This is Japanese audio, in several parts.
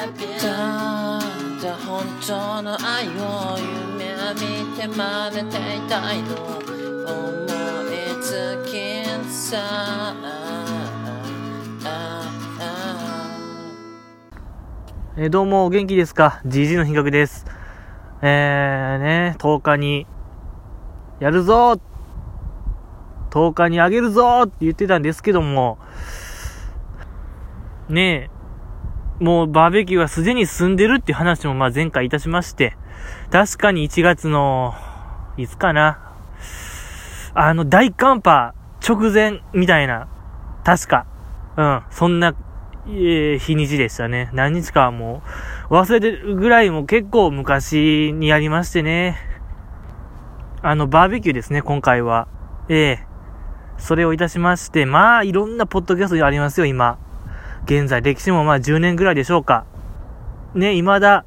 ただ本当の愛を夢見て真似ていたいの思いつきさえどうも、お元気ですか ?GG の品格です。えー、ね、10日に、やるぞ !10 日にあげるぞって言ってたんですけども、ねえ、もうバーベキューはすでに済んでるっていう話もまあ前回いたしまして、確かに1月の、いつかなあの、大寒波直前みたいな、確か、うん、そんなえー日にちでしたね。何日かはもう、忘れてるぐらいも結構昔にやりましてね。あの、バーベキューですね、今回は。ええそれをいたしまして、まあ、いろんなポッドキャストがありますよ、今。現在、歴史もまあ10年ぐらいでしょうか。ね、未だ、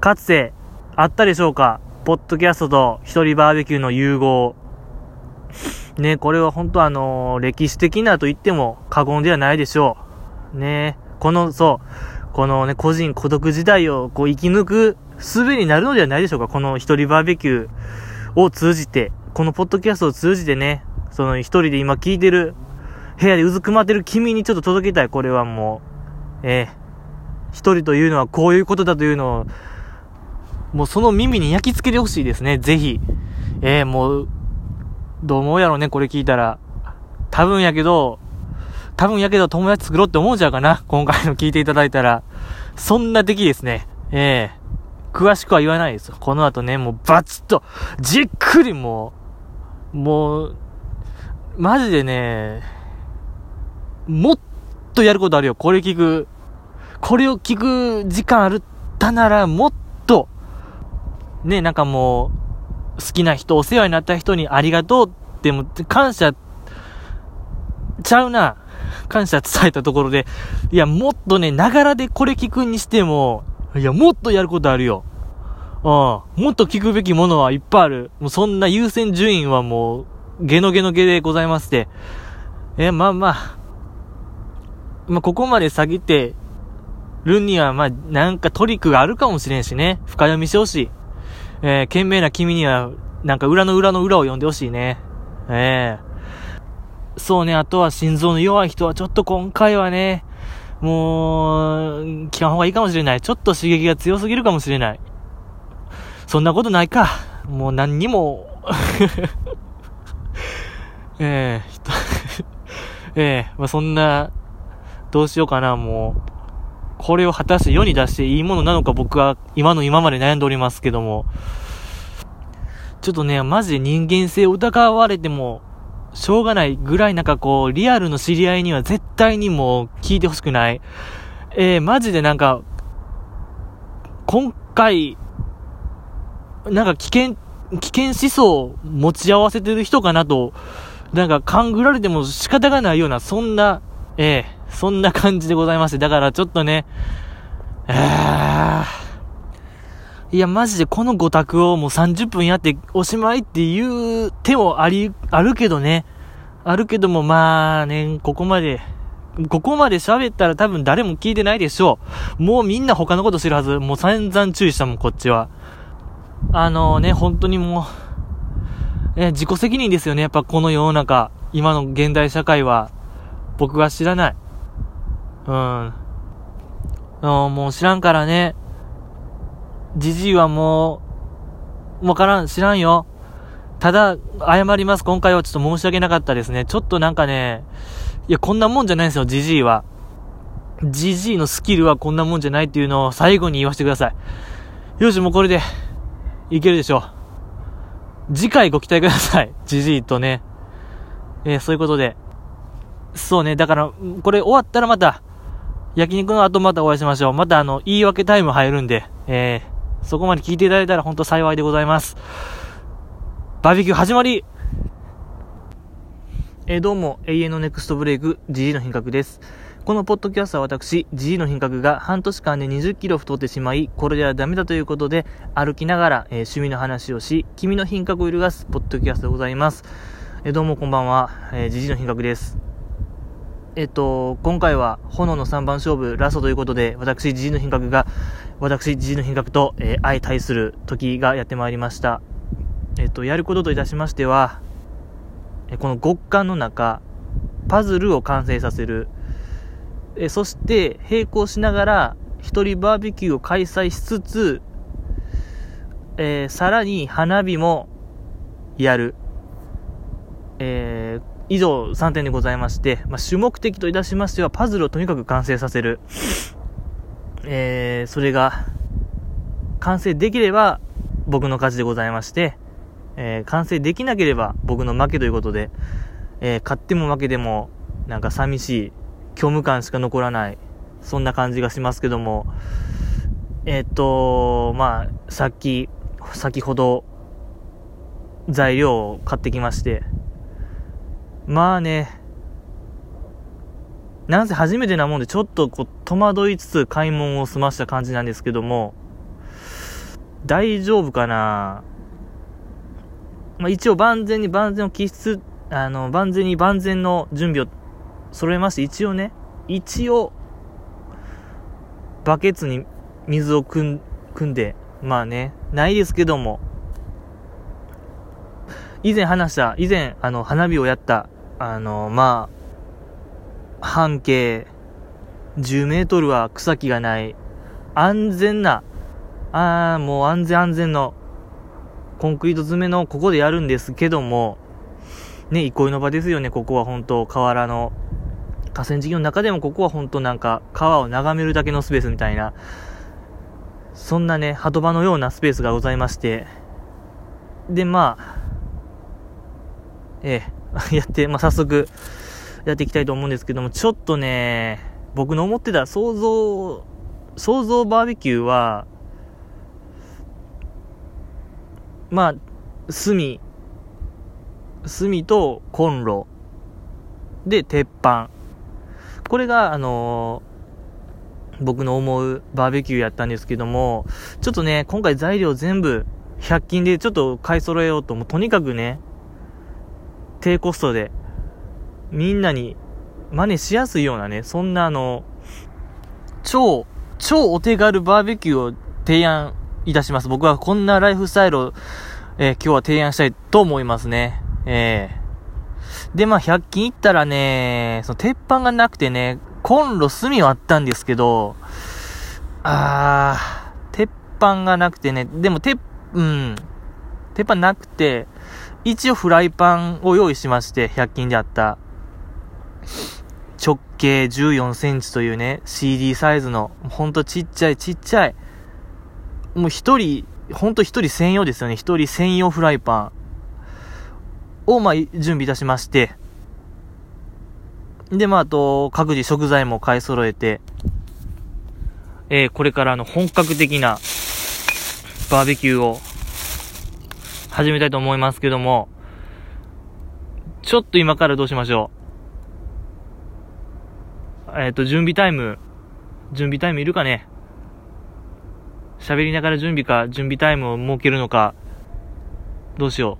かつて、あったでしょうか。ポッドキャストと一人バーベキューの融合。ね、これは本当あの歴史的なと言っても過言ではないでしょう。ねこの、そう、このね、個人孤独時代をこう生き抜く術になるのではないでしょうか。この一人バーベキューを通じて、このポッドキャストを通じてね、その一人で今聞いてる、部屋でうずくまってる君にちょっと届けたい。これはもう、ええ一人というのはこういうことだというのを、もうその耳に焼き付けてほしいですね。ぜひ。ええもう、どう思うやろね、これ聞いたら。多分やけど、多分やけど友達作ろうって思うんちゃうかな今回の聞いていただいたら。そんな敵ですね。ええ詳しくは言わないですよ。この後ね、もうバチッと、じっくりもう、もう、マジでね、もっとやることあるよ。これ聞く、これを聞く時間あるったなら、もっと、ね、なんかもう、好きな人、お世話になった人にありがとうっても、感謝、ちゃうな。感謝伝えたところで、いや、もっとね、ながらでこれ聞くにしても、いや、もっとやることあるよ。うん。もっと聞くべきものはいっぱいある。もうそんな優先順位はもう、ゲノゲノゲでございまして。え、まあまあ。まあ、ここまで下げてるには、まあ、なんかトリックがあるかもしれんしね。深読みしてほしい。えー、懸命な君には、なんか裏の裏の裏を読んでほしいね。ええそうね、あとは心臓の弱い人はちょっと今回はね、もう、聞かん方がいいかもしれない。ちょっと刺激が強すぎるかもしれない。そんなことないか。もう何にも、え え人ええまあ、そんな、どうしようかな、もう。これを果たして世に出していいものなのか僕は今の今まで悩んでおりますけども。ちょっとね、マジで人間性を疑われても、しょうがないぐらいなんかこう、リアルの知り合いには絶対にもう聞いてほしくない。えー、マジでなんか、今回、なんか危険、危険思想を持ち合わせてる人かなと、なんか勘ぐられても仕方がないような、そんな、ええそんな感じでございまして、だからちょっとね、え、いや、マジでこの5択をもう30分やっておしまいっていう手もあり、あるけどね。あるけども、まあね、ここまで、ここまで喋ったら多分誰も聞いてないでしょう。もうみんな他のことしてるはず。もう散々注意したもん、こっちは。あのね、本当にもう、え、自己責任ですよね。やっぱこの世の中、今の現代社会は、僕が知らない。うん。うんもう知らんからね。じじいはもう、わからん、知らんよ。ただ、謝ります。今回はちょっと申し訳なかったですね。ちょっとなんかね、いや、こんなもんじゃないんですよ、じじいは。じじいのスキルはこんなもんじゃないっていうのを最後に言わせてください。よし、もうこれで、いけるでしょう。次回ご期待ください。じじいとね。えーそういうことで。そうね、だから、これ終わったらまた、焼肉の後またお会いしましょう。またあの、言い訳タイム入るんで、えー、そこまで聞いていただいたら本当幸いでございます。バーベキュー始まりえーどうも、永遠のネクストブレイク、GG の品格です。このポッドキャストは私、G の品格が半年間で20キロ太ってしまい、これではダメだということで、歩きながら、えー、趣味の話をし、君の品格を揺るがすポッドキャストでございます。えー、どうもこんばんは、えー、G の品格です。えっと、今回は炎の3番勝負ラストということで、私、G の品格が、私、G の品格と、えー、相対する時がやってまいりました。えっと、やることといたしましては、この極寒の中、パズルを完成させる。えそして、並行しながら、一人バーベキューを開催しつつ、えー、さらに花火もやる。えー、以上3点でございまして、まあ、主目的といたしましては、パズルをとにかく完成させる。えー、それが、完成できれば、僕の勝ちでございまして、えー、完成できなければ僕の負けということで、えー、勝っても負けても、なんか寂しい、虚無感しか残らない、そんな感じがしますけども、えっ、と、まあ、さっき、先ほど、材料を買ってきまして、まあね、なんせ初めてなもんでちょっとこう戸惑いつつ買い物を済ました感じなんですけども、大丈夫かな。まあ、一応万全に万全を期出、あの、万全に万全の準備を揃えまして、一応ね、一応、バケツに水を汲ん組んで、まあね、ないですけども、以前話した、以前、あの、花火をやった、あの、まあ、半径10メートルは草木がない、安全な、ああ、もう安全安全のコンクリート詰めのここでやるんですけども、ね、憩いの場ですよね、ここは本当河原の、河川敷の中でもここは本当なんか川を眺めるだけのスペースみたいな、そんなね、鳩場のようなスペースがございまして、で、まあ、ええ、やって、まあ、早速、やっていきたいと思うんですけども、ちょっとね、僕の思ってた想像、想像バーベキューは、まあ、炭、炭とコンロ、で、鉄板。これが、あのー、僕の思うバーベキューやったんですけども、ちょっとね、今回材料全部100均でちょっと買い揃えようと、もうとにかくね、低コストで、みんなに真似しやすいようなね、そんなあの、超、超お手軽バーベキューを提案いたします。僕はこんなライフスタイルを、えー、今日は提案したいと思いますね。えー、で、まあ、100均行ったらね、その鉄板がなくてね、コンロ炭はあったんですけど、あー、鉄板がなくてね、でも鉄、うん、鉄板なくて、一応フライパンを用意しまして、100均であった。直径14センチというね、CD サイズの、ほんとちっちゃいちっちゃい、もう一人、ほんと一人専用ですよね。一人専用フライパンを、まあ、準備いたしまして、で、まあ、あと、各自食材も買い揃えて、えー、これからの本格的なバーベキューを始めたいと思いますけども、ちょっと今からどうしましょう。えっ、ー、と、準備タイム、準備タイムいるかね？喋りながら準備か、準備タイムを設けるのか、どうしよ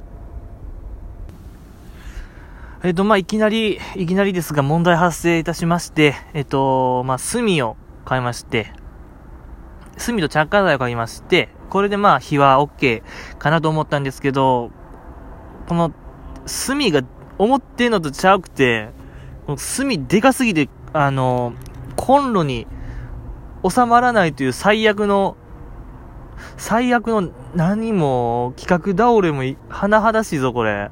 う。えっ、と、まあ、いきなり、いきなりですが問題発生いたしまして、えっ、と、まあ、炭を買いまして、炭と着火剤を買いまして、これでまあ、火は OK かなと思ったんですけど、この、炭が思ってんのとちゃうくて、この炭でかすぎて、あの、コンロに収まらないという最悪の最悪の何も企画倒れも甚だしいぞ、これ。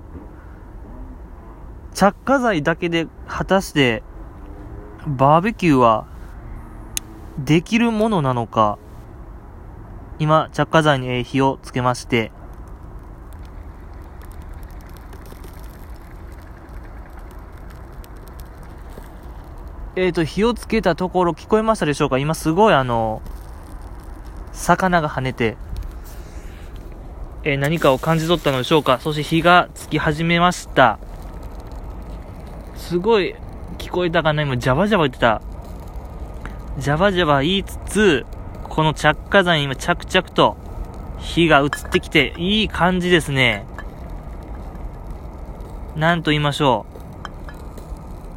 着火剤だけで果たしてバーベキューはできるものなのか。今、着火剤に火をつけまして、えっ、ー、と、火をつけたところ聞こえましたでしょうか？今すごいあの、魚が跳ねて、えー、何かを感じ取ったのでしょうか？そして火がつき始めました。すごい聞こえたかな？今、ジャバジャバ言ってた。ジャバジャバ言いつつ、この着火剤に今着々と火が移ってきて、いい感じですね。なんと言いましょ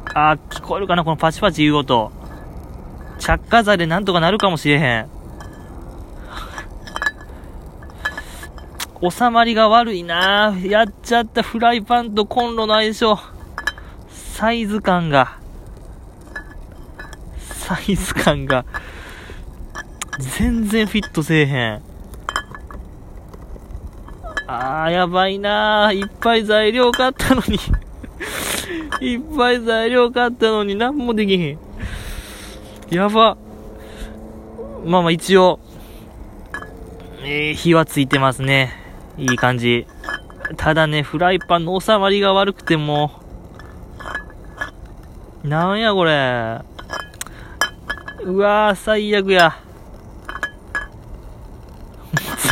う。あー、聞こえるかな？このパチパチ言う音。着火剤でなんとかなるかもしれへん。収まりが悪いなやっちゃったフライパンとコンロの相性。サイズ感が。サイズ感が。全然フィットせえへん。あー、やばいなー。いっぱい材料買ったのに いっぱい材料買ったのに何もできへん。やば。まあまあ一応、えー、火はついてますね。いい感じ。ただね、フライパンの収まりが悪くても、なんやこれ。うわー、最悪や。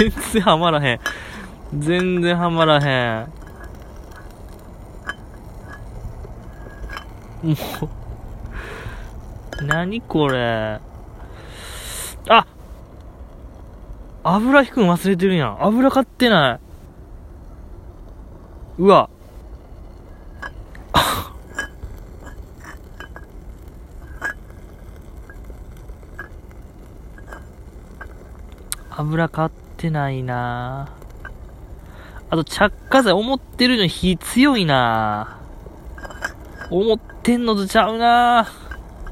全然はまらへん。全然はまらへん。もう、何これ。あ油引くん忘れてるやん。油買ってない。うわ。油買ってないなあと着火剤思ってるのに火強いな思ってんのとちゃうな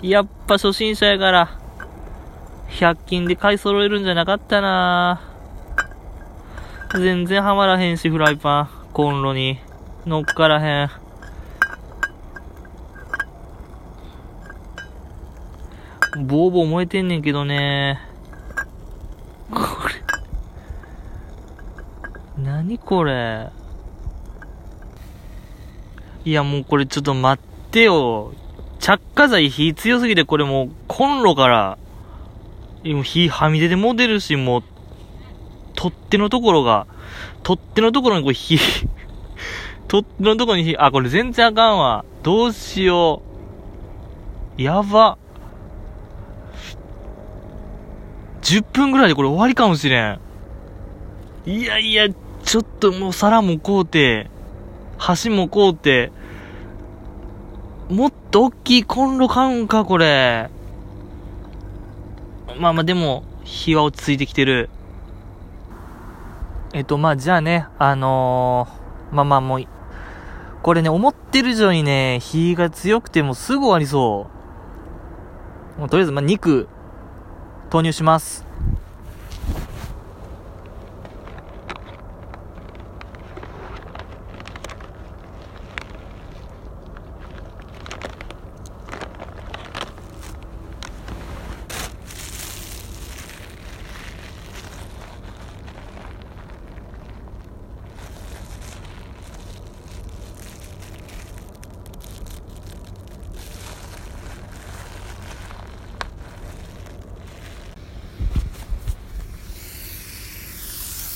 やっぱ初心者やから。100均で買い揃えるんじゃなかったな全然はまらへんし、フライパン。コンロに。乗っからへん。ボーボー燃えてんねんけどね。これ。何これ。いや、もうこれちょっと待ってよ。着火剤火強すぎてこれもうコンロから今火はみ出ても出るし、もう、取っ手のところが、取っ手のところにこう火、取っ手のところに火、あ、これ全然あかんわ。どうしよう。やば。10分ぐらいでこれ終わりかもしれん。いやいや、ちょっともう皿もこうて、箸もこうて、もっと大きいコンロ買うんか、これ。まあまあでも、日は落ち着いてきてる。えっと、まあじゃあね、あのー、まあまあもう、これね、思ってる以上にね、火が強くてもすぐ終わりそう。もうとりあえず、まあ肉、投入します。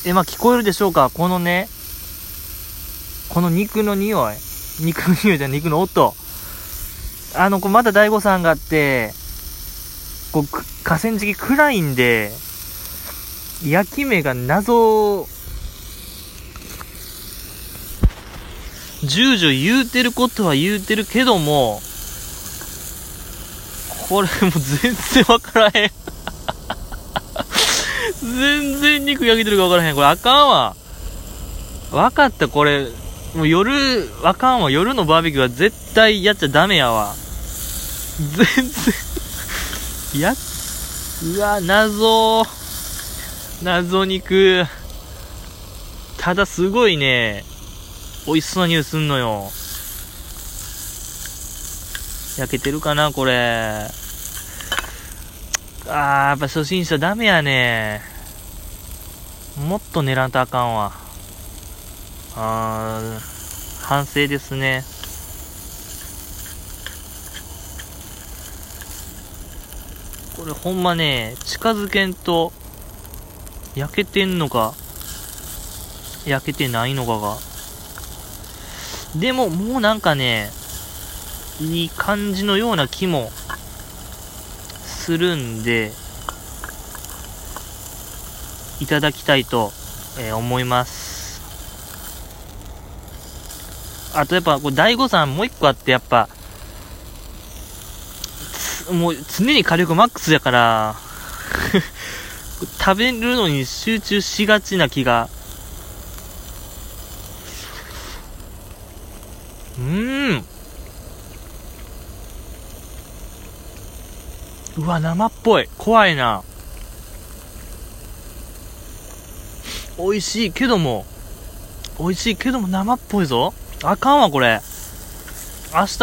え、まあ、聞こえるでしょうか？このね、この肉の匂い。肉の匂いじゃ肉の音。あの、こまだ大悟さんがあって、こう、河川敷暗いんで、焼き目が謎、じゅうじゅう言うてることは言うてるけども、これもう全然わからへん全然肉焼けてるか分からへん。これあかんわ。分かった、これ。もう夜、あかんわ。夜のバーベキューは絶対やっちゃダメやわ。全然や、うわ、謎。謎肉。ただすごいね、美味しそうな匂いすんのよ。焼けてるかな、これ。あー、やっぱ初心者ダメやね。もっと狙らんとあかんわ。あー、反省ですね。これほんまね、近づけんと、焼けてんのか、焼けてないのかが。でも、もうなんかね、いい感じのような気も、するんで、いただきたいと、えー思います。あとやっぱ、これ、大悟さんもう一個あって、やっぱ、もう常に火力マックスやから、食べるのに集中しがちな気が。うーん。うわ、生っぽい。怖いな。美味しいけども、美味しいけども生っぽいぞ。あかんわ、これ。明日、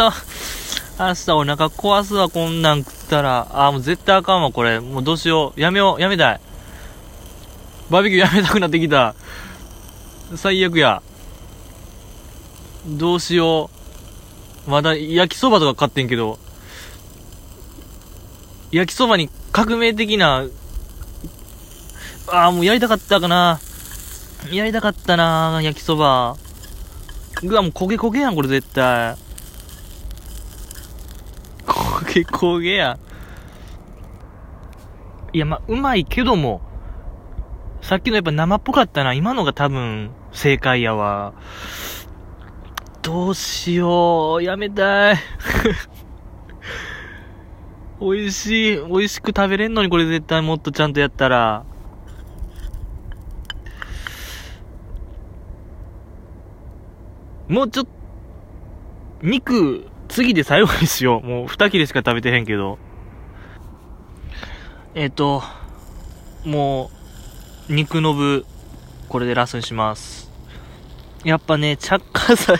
明日お腹壊すわ、こんなん食ったら。あー、もう絶対あかんわ、これ。もうどうしよう。やめよう、やめたい。バーベキューやめたくなってきた。最悪や。どうしよう。まだ焼きそばとか買ってんけど。焼きそばに革命的な、ああ、もうやりたかったかな。やりたかったな、焼きそば。うわ、もう焦げ焦げやん、これ絶対。焦げ焦げやん。いや、まあ、うまいけども、さっきのやっぱ生っぽかったな。今のが多分、正解やわ。どうしよう。やめたい。美味しい。美味しく食べれんのにこれ絶対もっとちゃんとやったら。もうちょっと、肉、次で最後にしよう。もう二切れしか食べてへんけど。えっ、と、もう、肉の部、これでラスにします。やっぱね、着火剤、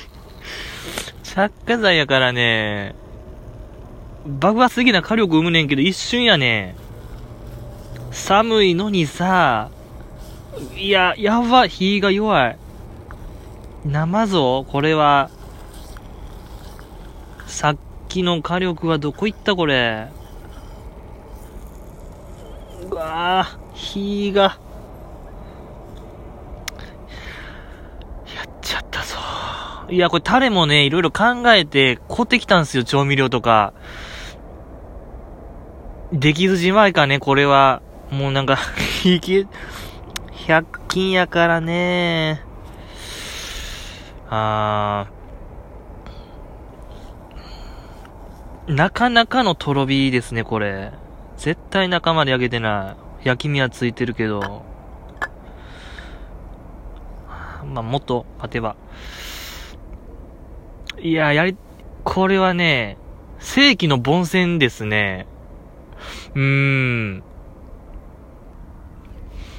着火剤やからね、爆発的な火力生むねんけど、一瞬やね。寒いのにさ、いや、やば、火が弱い。生ぞ、これは。さっきの火力はどこ行ったこれ。うわぁ、火が。やっちゃったぞ。いや、これタレもね、いろいろ考えて、買ってきたんですよ、調味料とか。できずじまいかね、これは。もうなんか、いけ、100均やからね。あー。なかなかのとろ火ですね、これ。絶対中まで焼けてない。焼き目はついてるけど。まあ、もっと待てば。いや、やり、これはね、正規の凡戦ですね。うーん。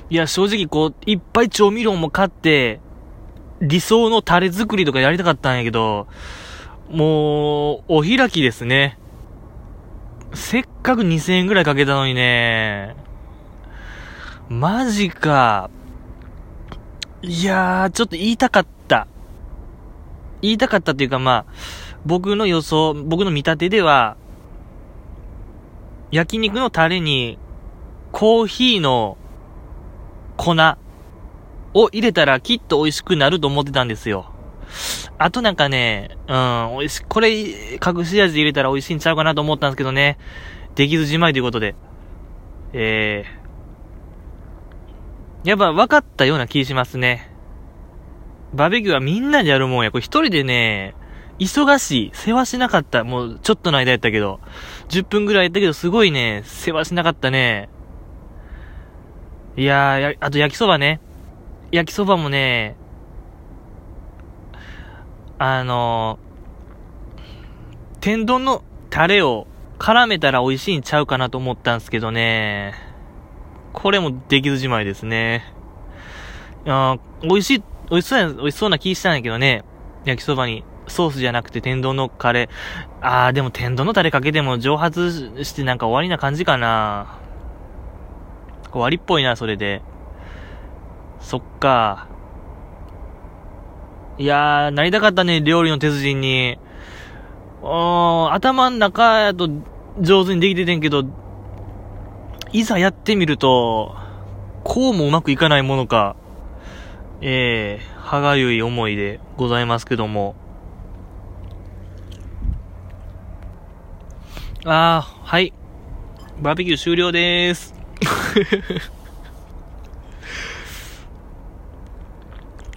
いや、正直こう、いっぱい調味料も買って、理想のタレ作りとかやりたかったんやけど、もう、お開きですね。せっかく2000円ぐらいかけたのにね。マジか。いやー、ちょっと言いたかった。言いたかったっていうかまあ、僕の予想、僕の見立てでは、焼肉のタレに、コーヒーの粉を入れたらきっと美味しくなると思ってたんですよ。あとなんかね、うん、美味し、これ、隠し味入れたら美味しいんちゃうかなと思ったんですけどね。できずじまいということで。えー。やっぱ分かったような気しますね。バーベキューはみんなでやるもんや。これ一人でね、忙しい。世話しなかった。もうちょっとの間やったけど。10分ぐらいやったけど、すごいね、世話しなかったね。いやー、やあと焼きそばね。焼きそばもね、あの、天丼のタレを絡めたら美味しいんちゃうかなと思ったんですけどね。これもできずじまいですね。あ美味しい、美味しそうや、美味しそうな気したんやけどね。焼きそばに。ソースじゃなくて天丼のカレー。あー、でも天丼のタレかけても蒸発してなんか終わりな感じかな。終わりっぽいな、それで。そっか。いやー、なりたかったね、料理の鉄人に。うーん、頭ん中やと上手にできててんけど、いざやってみると、こうもうまくいかないものか。ええー、歯がゆい思いでございますけども。あー、はい。バーベキュー終了でーす。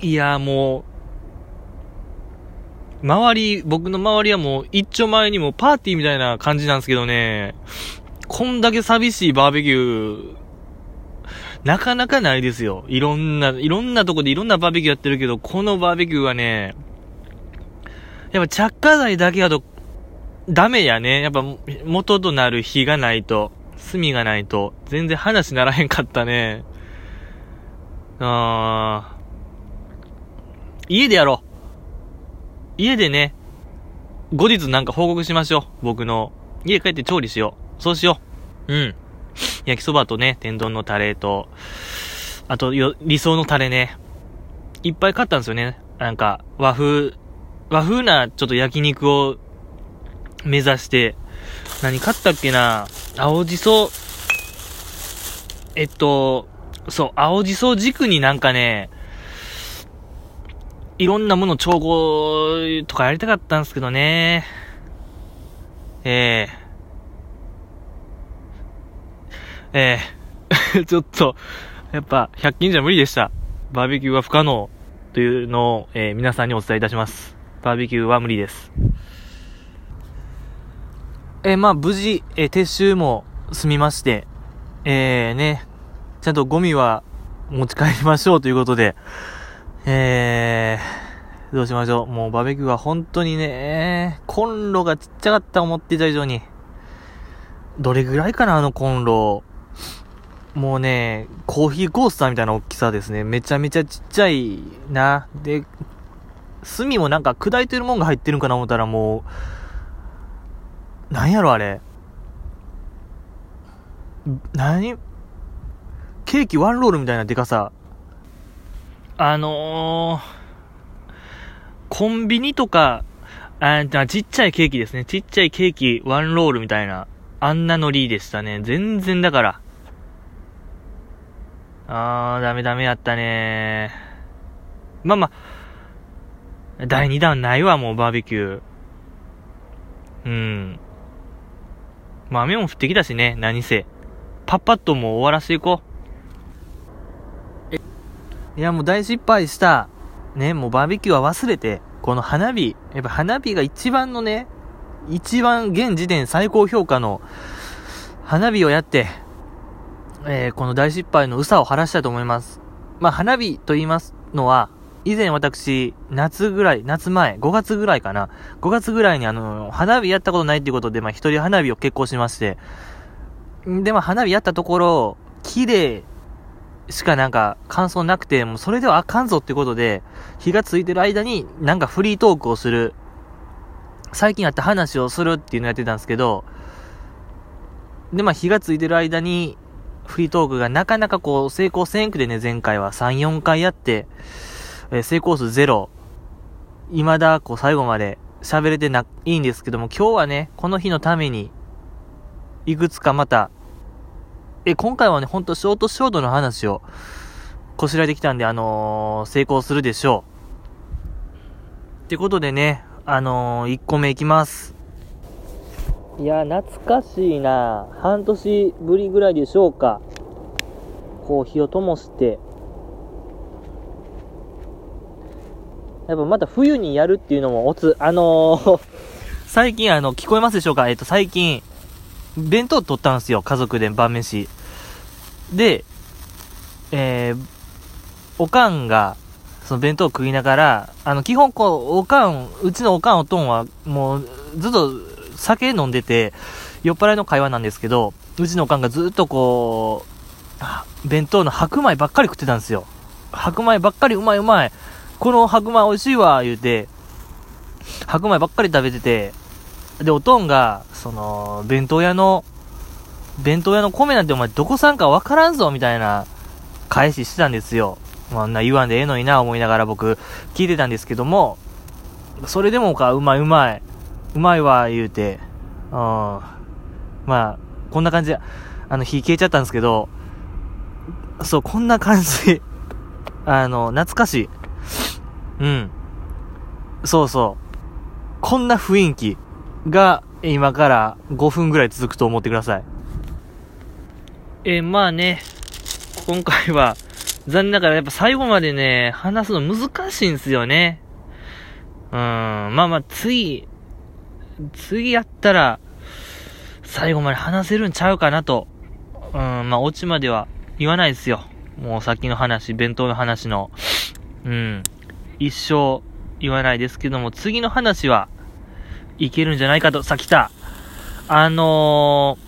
いや、もう、周り、僕の周りはもう一丁前にもパーティーみたいな感じなんですけどね、こんだけ寂しいバーベキュー、なかなかないですよ。いろんな、いろんなとこでいろんなバーベキューやってるけど、このバーベキューはね、やっぱ着火剤だけだと、ダメやね。やっぱ元となる火がないと、炭がないと、全然話ならへんかったね。あー。家でやろう。家でね、後日なんか報告しましょう。僕の。家帰って調理しよう。そうしよう。うん。焼きそばとね、天丼のタレと、あとよ、理想のタレね。いっぱい買ったんですよね。なんか、和風、和風なちょっと焼肉を目指して、何買ったっけな？青じそ、えっと、そう、青じそ軸になんかね、いろんなもの調合とかやりたかったんですけどね。ええええ ちょっと、やっぱ、100均じゃ無理でした。バーベキューは不可能というのを、えー、皆さんにお伝えいたします。バーベキューは無理です。えー、まあ、無事、えー、撤収も済みまして、えー、ね、ちゃんとゴミは持ち帰りましょうということで、えー、どうしましょう。もうバーベキューは本当にね、コンロがちっちゃかった思ってた以上に。どれぐらいかな、あのコンロ。もうね、コーヒーコースターみたいな大きさですね。めちゃめちゃちっちゃいな。で、炭もなんか砕いてるもんが入ってるんかな思ったらもう、なんやろあれ。何？ケーキワンロールみたいなデカさ。あのー、コンビニとか、あちっちゃいケーキですね。ちっちゃいケーキ、ワンロールみたいな、あんなノリでしたね。全然だから。あー、ダメダメやったねまあまあ、第2弾ないわ、もうバーベキュー。うん。まあ雨も降ってきたしね、何せ。パッパッともう終わらせていこう。いや、もう大失敗した。ね、もうバーベキューは忘れて、この花火、やっぱ花火が一番のね、一番現時点最高評価の花火をやって、えー、この大失敗の嘘を晴らしたと思います。まあ、花火と言いますのは、以前私、夏ぐらい、夏前、5月ぐらいかな。5月ぐらいにあの、花火やったことないっていうことで、まあ、一人花火を結婚しまして。で、まあ、花火やったところ、綺麗しかなんか感想なくて、もうそれではあかんぞってことで、火がついてる間になんかフリートークをする。最近あった話をするっていうのやってたんですけど、で、まあ火がついてる間に、フリートークがなかなかこう成功せんくでね、前回は3、4回やって、えー、成功数ゼロ。未だこう最後まで喋れてな、いいんですけども、今日はね、この日のために、いくつかまたえ、今回はね、ほんとショートショートの話をこしらえてきたんで、あのー、成功するでしょう。ってことでね、あのー、1個目いきます。いや、懐かしいな半年ぶりぐらいでしょうか。こう、火を灯して。やっぱまた冬にやるっていうのもおつ、あのー最近あの、聞こえますでしょうか？えっと、最近、弁当取ったんですよ、家族で晩飯。で、えー、おかんが、その弁当を食いながら、あの、基本こう、おかん、うちのおかんおとんは、もう、ずっと酒飲んでて、酔っ払いの会話なんですけど、うちのおかんがずっとこう、弁当の白米ばっかり食ってたんですよ。白米ばっかりうまいうまい。この白米美味しいわ、言うて、白米ばっかり食べてて、で、おとんが、その、弁当屋の、弁当屋の米なんてお前どこさんかわからんぞみたいな返ししてたんですよ。まあ、んな言わんでええのにな思いながら僕聞いてたんですけども、それでもか、うまいうまい。うまいわ、言うて。うん。まあ、こんな感じで、あの、火消えちゃったんですけど、そう、こんな感じ。あの、懐かしい。うん。そうそう。こんな雰囲気が今から5分ぐらい続くと思ってください。えー、まあね、今回は、残念ながらやっぱ最後までね、話すの難しいんですよね。うん、まあまあ、次、次やったら、最後まで話せるんちゃうかなと。うん、まあ、オチまでは言わないですよ。もうさっきの話、弁当の話の。うん。一生言わないですけども、次の話はいけるんじゃないかと。さあ来た。あのー、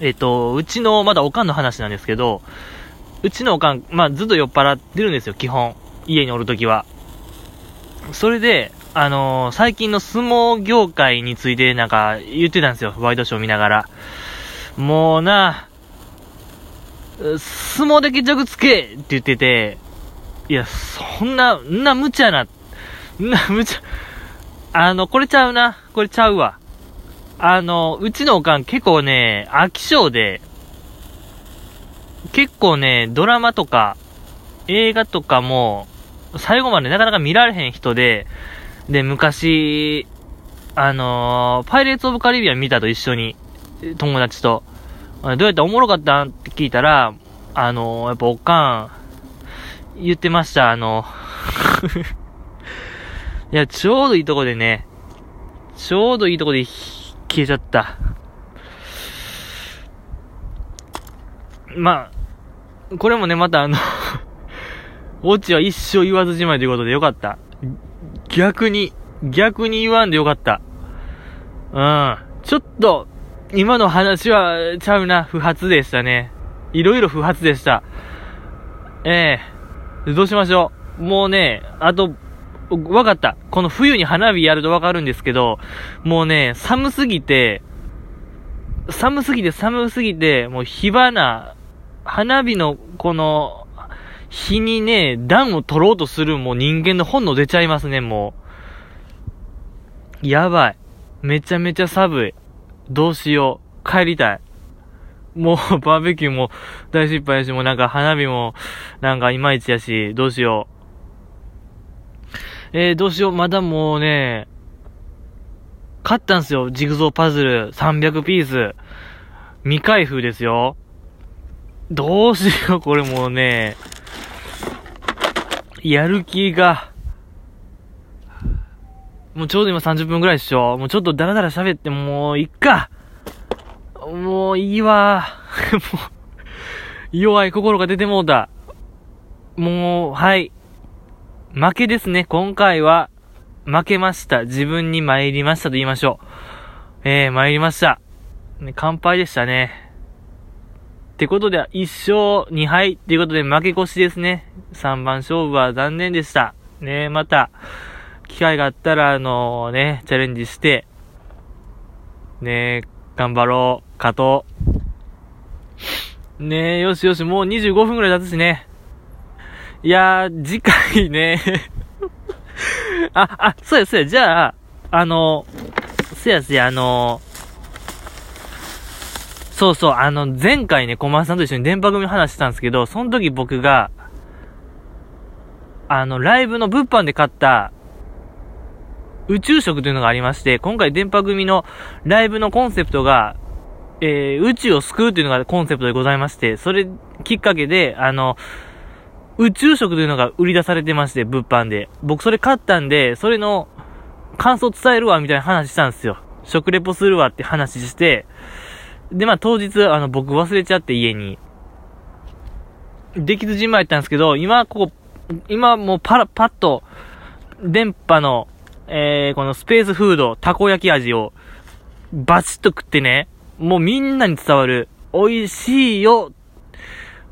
えっ、と、うちの、まだおかんの話なんですけど、うちのおかん、まあ、ずっと酔っ払ってるんですよ、基本。家におるときは。それで、あのー、最近の相撲業界についてなんか言ってたんですよ、ワイドショー見ながら。もうな、相撲で決着つけって言ってて、いや、そんな、んな無茶な、んな無茶、あの、これちゃうな。これちゃうわ。あの、うちのおかん結構ね、飽き性で、結構ね、ドラマとか、映画とかも、最後までなかなか見られへん人で、で、昔、あのー、パイレーツ・オブ・カリビアン見たと一緒に、友達と。どうやっておもろかったんって聞いたら、あのー、やっぱおかん、言ってました、あの いや、ちょうどいいとこでね、ちょうどいいとこで消えちゃった。まあ、これもね、またあの オチは一生言わずじまいということでよかった。逆に、逆に言わんでよかった。うん。ちょっと、今の話はちゃうな、不発でしたね。いろいろ不発でした。ええー、どうしましょう。もうね、あと、わかった。この冬に花火やるとわかるんですけど、もうね、寒すぎて、寒すぎて寒すぎて、もう火花、花火のこの、日にね、暖を取ろうとするもう人間の本能出ちゃいますね、もう。やばい。めちゃめちゃ寒い。どうしよう。帰りたい。もうバーベキューも大失敗やし、もうなんか花火もなんかいまいちやし、どうしよう。えー、どうしよう。まだもうね、買ったんすよ。ジグゾーパズル300ピース。未開封ですよ。どうしよう、これもうね、やる気が、もうちょうど今30分くらいでしょもうちょっとダラダラ喋ってもういっかもういいわ もう、弱い心が出てもうた。もう、はい。負けですね。今回は、負けました。自分に参りましたと言いましょう。えー、参りました。ね、乾杯でしたね。ってことで、1勝2敗っていうことで負け越しですね。3番勝負は残念でした。ねまた、機会があったら、あのー、ね、チャレンジして、ね頑張ろう、勝とう。ねよしよし、もう25分くらい経つしね。いやー、次回ね。あ、あ、そうや、そうや、じゃあ、あのー、せやせや、あのそうそう、あの、前回ね、小松さんと一緒に電波組話したんですけど、その時僕が、あの、ライブの物販で買った、宇宙食というのがありまして、今回電波組のライブのコンセプトが、えー、宇宙を救うというのがコンセプトでございまして、それきっかけで、あの、宇宙食というのが売り出されてまして、物販で。僕それ買ったんで、それの感想伝えるわ、みたいな話したんですよ。食レポするわって話して、で、まあ当日、あの、僕忘れちゃって家に。できずじまいったんですけど、今、ここ、今もうパラ、パッと、電波の、えー、このスペースフード、たこ焼き味を、バチッと食ってね、もうみんなに伝わる、美味しいよ、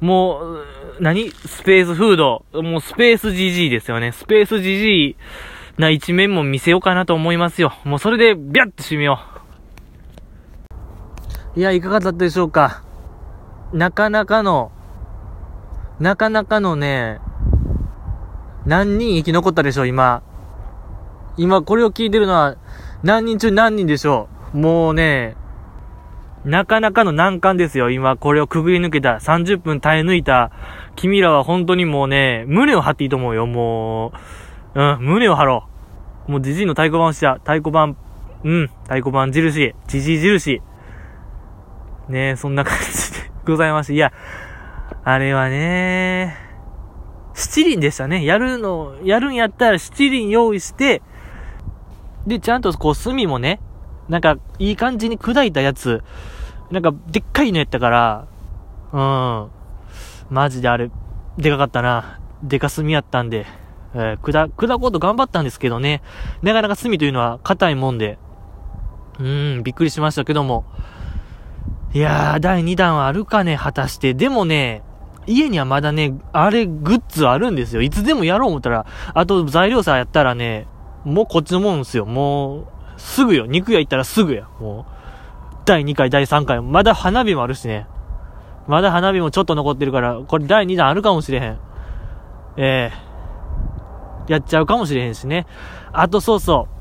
もう、何？スペースフード、もうスペース GG ですよね。スペース GG な一面も見せようかなと思いますよ。もうそれで、ビャッと締めよう。いや、いかがだったでしょうか。なかなかの、なかなかのね、何人生き残ったでしょう、今。今これを聞いてるのは、何人中何人でしょう。もうね、なかなかの難関ですよ。今これをくぐり抜けた、30分耐え抜いた、君らは本当にもうね、胸を張っていいと思うよ、もう。うん、胸を張ろう。もうじじいの太鼓判をした。太鼓判、うん、太鼓判印、じじい印。ねえそんな感じで ございまして、いや、あれはね、七輪でしたね。やるの、やるんやったら七輪用意して、で、ちゃんとこう炭もね、なんかいい感じに砕いたやつ、なんかでっかいのやったから、うん。マジであれ、でかかったな。でか炭やったんで、えー、砕、砕こうと頑張ったんですけどね。なかなか炭というのは硬いもんで、うん、びっくりしましたけども。いやー、第2弾はあるかね、果たして。でもね、家にはまだね、あれ、グッズあるんですよ。いつでもやろう思ったら、あと材料さやったらね、もうこっちのもんですよ。もう、すぐよ。肉屋行ったらすぐや。もう、第2回、第3回。まだ花火もあるしね。まだ花火もちょっと残ってるから、これ第2弾あるかもしれへん。ええー、やっちゃうかもしれへんしね。あとそうそう。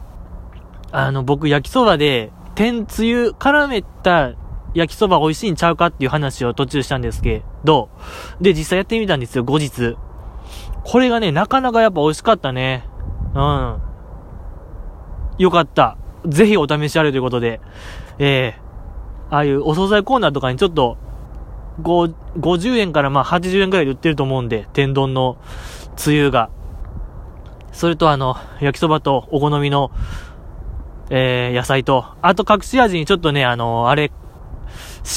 あの、僕焼きそばで、天つゆ絡めた焼きそば美味しいんちゃうかっていう話を途中したんですけど、で、実際やってみたんですよ、後日。これがね、なかなかやっぱ美味しかったね。うん。よかった。ぜひお試しあれということで、ええー、ああいうお惣菜コーナーとかにちょっと、50円からまあ80円くらいで売ってると思うんで、天丼のつゆが。それとあの、焼きそばとお好みの、えー、野菜と、あと隠し味にちょっとね、あのあれ、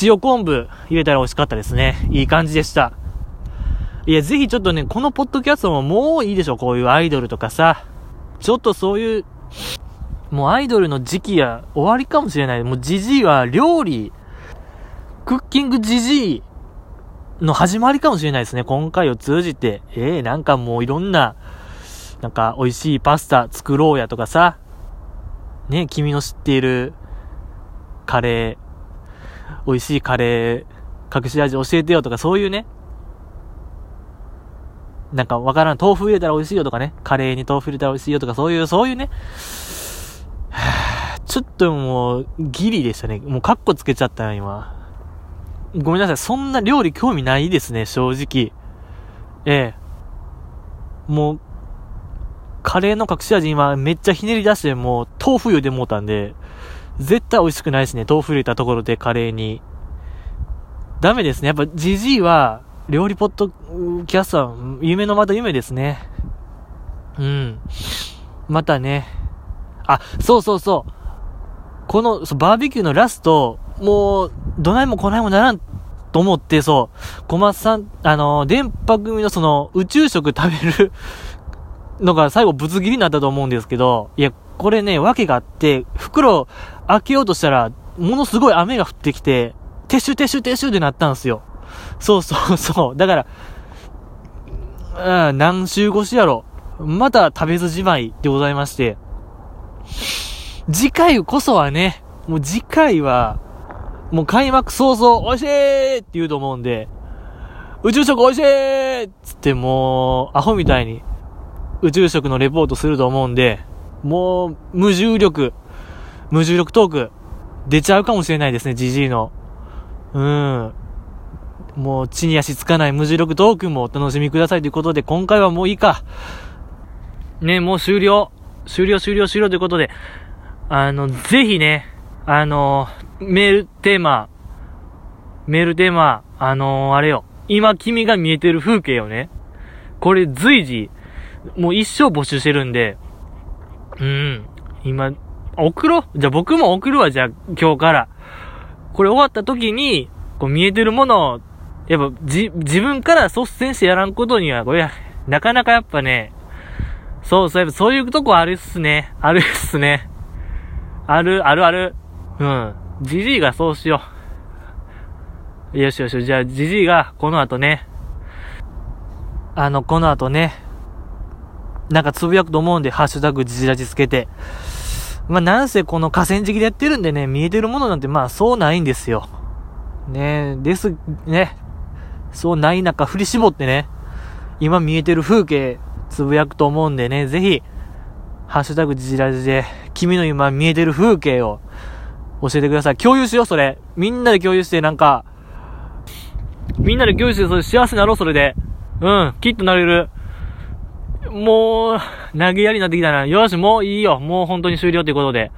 塩昆布入れたら美味しかったですね。いい感じでした。いや、ぜひちょっとね、このポッドキャストももういいでしょ、こういうアイドルとかさ。ちょっとそういう、もうアイドルの時期や終わりかもしれない。もうジジイは料理、クッキングジジイの始まりかもしれないですね。今回を通じて。ええー、なんかもういろんな、なんか美味しいパスタ作ろうやとかさ。ね、君の知っているカレー、美味しいカレー、隠し味教えてよとか、そういうね、なんかわからん、豆腐入れたら美味しいよとかね、カレーに豆腐入れたら美味しいよとか、そういう、そういうね、ちょっともう、ギリでしたね。もうカッコつけちゃったよ、今。ごめんなさい、そんな料理興味ないですね、正直。ええ。もう、カレーの隠し味今めっちゃひねり出して、もう豆腐茹でもうたんで、絶対美味しくないですね。豆腐入れたところでカレーに。ダメですね。やっぱジジイは、料理ポッドキャストは夢のまた夢ですね。うん。またね。あ、そうそうそう。この、そバーベキューのラスト、もう、どないもこないもならんと思って、そう、小松さん、あの、電波組のその、宇宙食食べる のが最後ぶつ切りになったと思うんですけど、いや、これね、訳があって、袋開けようとしたら、ものすごい雨が降ってきて、撤収撤収撤収ってなったんですよ。そうそうそう。だから、うん、何週越しやろ。また食べずじまいでございまして。次回こそはね、もう次回は、もう開幕早々、美味しいって言うと思うんで、宇宙食美味しいっつってもう、アホみたいに、宇宙食のレポートすると思うんで、もう、無重力、無重力トーク、出ちゃうかもしれないですね、ジジイの。うん。もう、地に足つかない無重力トークもお楽しみくださいということで、今回はもういいか。ね、もう終了。終了、終了、終了ということで、あの、ぜひね、あの、メールテーマ、メールテーマ、あのあれよ。今君が見えてる風景をね、これ随時、もう一生募集してるんで、うん。今、送ろう？じゃあ僕も送るわ、じゃあ今日から。これ終わった時に、こう見えてるものを、やっぱじ、自分から率先してやらんことには、これ、なかなかやっぱね、そうそう、やっぱそういうとこあるっすね。あるっすね。ある、あるある。うん。じじいがそうしよう。よしよし、じゃあじじいがこの後ね、あの、この後ね、なんかつぶやくと思うんで、ハッシュタグじじらじつけて。まあ、なんせこの河川敷でやってるんでね、見えてるものなんてまあそうないんですよ。ねです、ね。そうない中振り絞ってね、今見えてる風景つぶやくと思うんでね、ぜひ、ハッシュタグじじらじで、君の今見えてる風景を教えてください。共有しよう、それ。みんなで共有して、なんか、みんなで共有して、それ幸せになろう、それで。うん、きっとなれる。もう、投げやりになってきたな。よし、もういいよ。もう本当に終了ということで。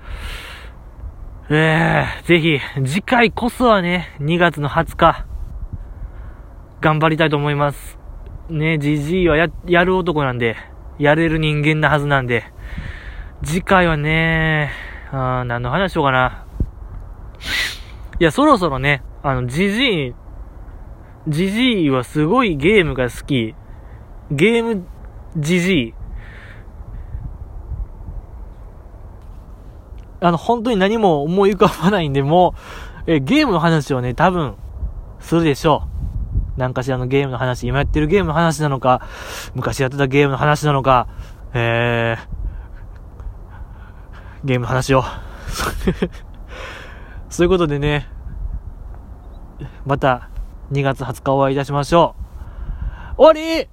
えー、ぜひ、次回こそはね、2月の20日、頑張りたいと思います。ね、じじいはや、やる男なんで、やれる人間なはずなんで、次回はね、あ何の話しようかな。いや、そろそろね、あの、じじい、じじいはすごいゲームが好き。ゲーム、じじい。あの、本当に何も思い浮かばないんで、もう、え、ゲームの話をね、多分、するでしょう。何かしらのゲームの話、今やってるゲームの話なのか、昔やってたゲームの話なのか、えー、ゲームの話を。そういうことでね、また2月20日お会いいたしましょう。終わり